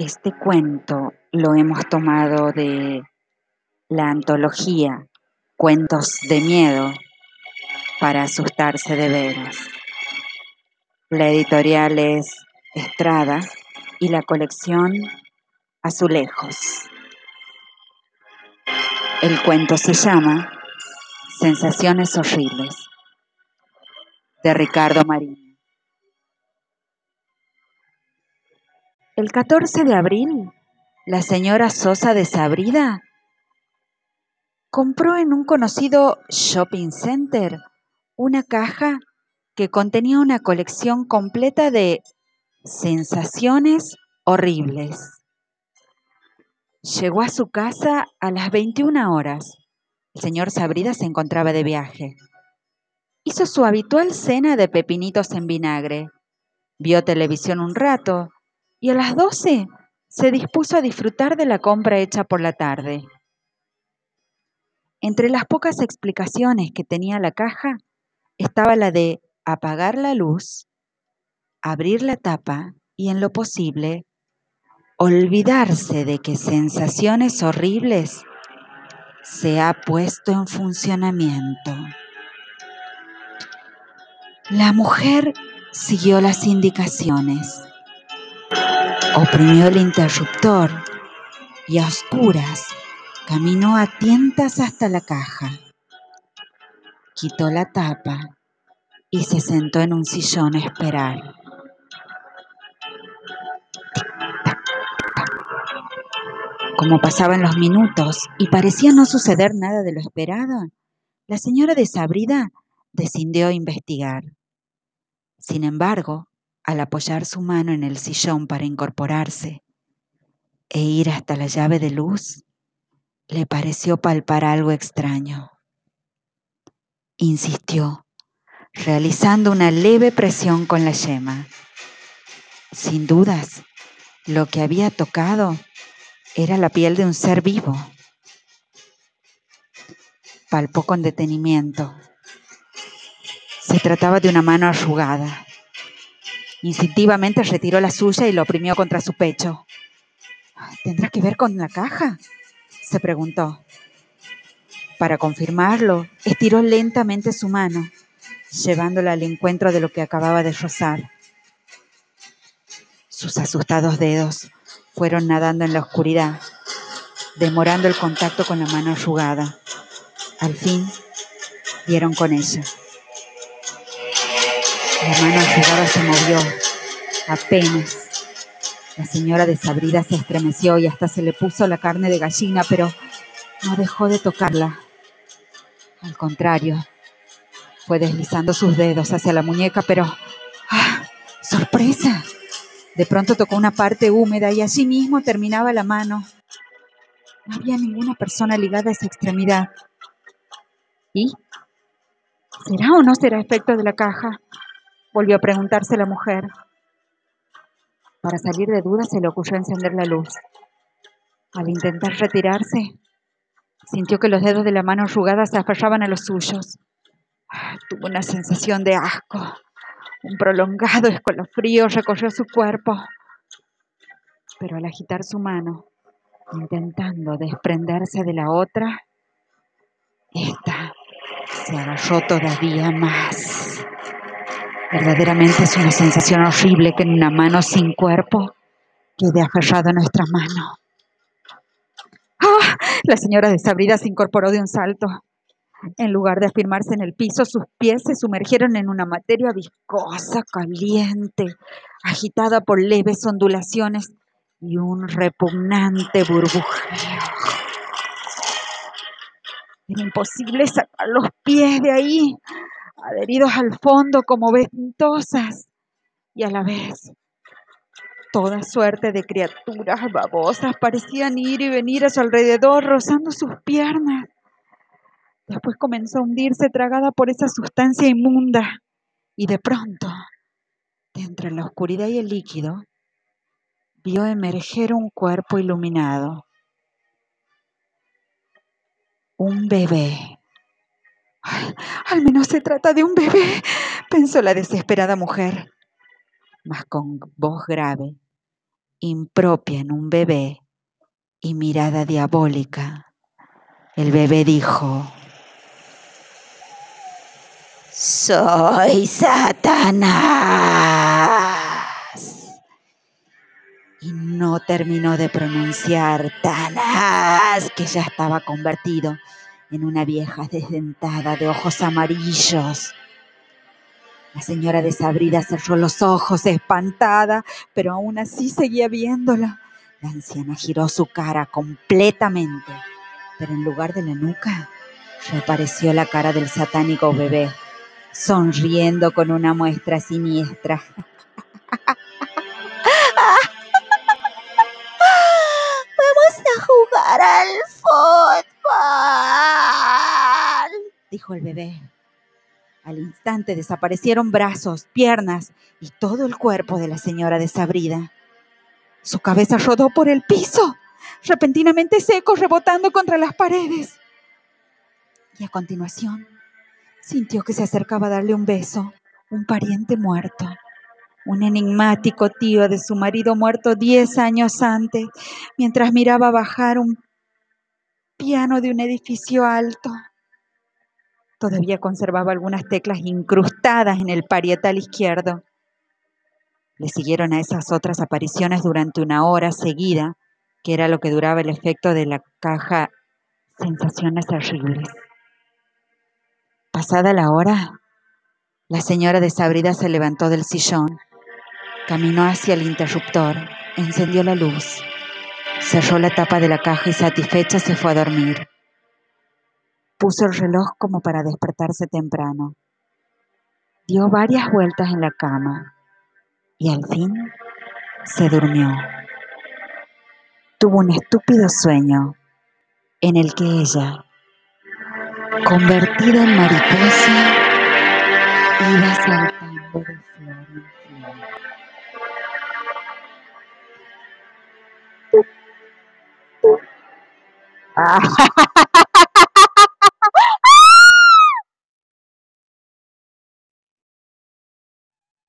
Este cuento lo hemos tomado de la antología Cuentos de Miedo para asustarse de veras. La editorial es Estrada y la colección Azulejos. El cuento se llama Sensaciones horribles de Ricardo Marín. El 14 de abril, la señora Sosa de Sabrida compró en un conocido shopping center una caja que contenía una colección completa de sensaciones horribles. Llegó a su casa a las 21 horas. El señor Sabrida se encontraba de viaje. Hizo su habitual cena de pepinitos en vinagre. Vio televisión un rato y a las 12 se dispuso a disfrutar de la compra hecha por la tarde. Entre las pocas explicaciones que tenía la caja estaba la de apagar la luz, abrir la tapa y en lo posible olvidarse de que sensaciones horribles se ha puesto en funcionamiento. La mujer siguió las indicaciones Oprimió el interruptor y a oscuras caminó a tientas hasta la caja. Quitó la tapa y se sentó en un sillón a esperar. Como pasaban los minutos y parecía no suceder nada de lo esperado, la señora desabrida decidió investigar. Sin embargo, al apoyar su mano en el sillón para incorporarse e ir hasta la llave de luz, le pareció palpar algo extraño. Insistió, realizando una leve presión con la yema. Sin dudas, lo que había tocado era la piel de un ser vivo. Palpó con detenimiento. Se trataba de una mano arrugada, Instintivamente retiró la suya y lo oprimió contra su pecho. ¿Tendrá que ver con la caja? se preguntó. Para confirmarlo, estiró lentamente su mano, llevándola al encuentro de lo que acababa de rozar. Sus asustados dedos fueron nadando en la oscuridad, demorando el contacto con la mano arrugada. Al fin, dieron con ella. La mano arrugada se movió, apenas. La señora desabrida se estremeció y hasta se le puso la carne de gallina, pero no dejó de tocarla. Al contrario, fue deslizando sus dedos hacia la muñeca, pero ¡ah! ¡Sorpresa! De pronto tocó una parte húmeda y allí mismo terminaba la mano. No había ninguna persona ligada a esa extremidad. ¿Y? ¿Será o no será efecto de la caja? Volvió a preguntarse la mujer. Para salir de dudas se le ocurrió encender la luz. Al intentar retirarse, sintió que los dedos de la mano arrugada se aferraban a los suyos. Tuvo una sensación de asco. Un prolongado escalofrío recorrió su cuerpo. Pero al agitar su mano, intentando desprenderse de la otra, esta se agarró todavía más. Verdaderamente es una sensación horrible que en una mano sin cuerpo quede aferrado a nuestra mano. ¡Ah! La señora desabrida se incorporó de un salto. En lugar de afirmarse en el piso, sus pies se sumergieron en una materia viscosa, caliente, agitada por leves ondulaciones y un repugnante burbujeo. Era imposible sacar los pies de ahí adheridos al fondo como ventosas y a la vez toda suerte de criaturas babosas parecían ir y venir a su alrededor rozando sus piernas. Después comenzó a hundirse tragada por esa sustancia inmunda y de pronto, de entre la oscuridad y el líquido, vio emerger un cuerpo iluminado. Un bebé al menos se trata de un bebé, pensó la desesperada mujer, mas con voz grave impropia en un bebé y mirada diabólica. El bebé dijo, soy Satanás. Y no terminó de pronunciar Tanás, que ya estaba convertido en una vieja desdentada de ojos amarillos. La señora desabrida cerró los ojos, espantada, pero aún así seguía viéndola. La anciana giró su cara completamente, pero en lugar de la nuca, reapareció la cara del satánico bebé, sonriendo con una muestra siniestra. El bebé. Al instante desaparecieron brazos, piernas y todo el cuerpo de la señora desabrida. Su cabeza rodó por el piso, repentinamente seco, rebotando contra las paredes. Y a continuación sintió que se acercaba a darle un beso, un pariente muerto, un enigmático tío de su marido muerto diez años antes, mientras miraba bajar un piano de un edificio alto. Todavía conservaba algunas teclas incrustadas en el parietal izquierdo. Le siguieron a esas otras apariciones durante una hora seguida, que era lo que duraba el efecto de la caja Sensaciones Horribles. Pasada la hora, la señora desabrida se levantó del sillón, caminó hacia el interruptor, encendió la luz, cerró la tapa de la caja y satisfecha se fue a dormir. Puso el reloj como para despertarse temprano. Dio varias vueltas en la cama y al fin se durmió. Tuvo un estúpido sueño en el que ella, convertida en mariposa, iba saltando de flor en flor.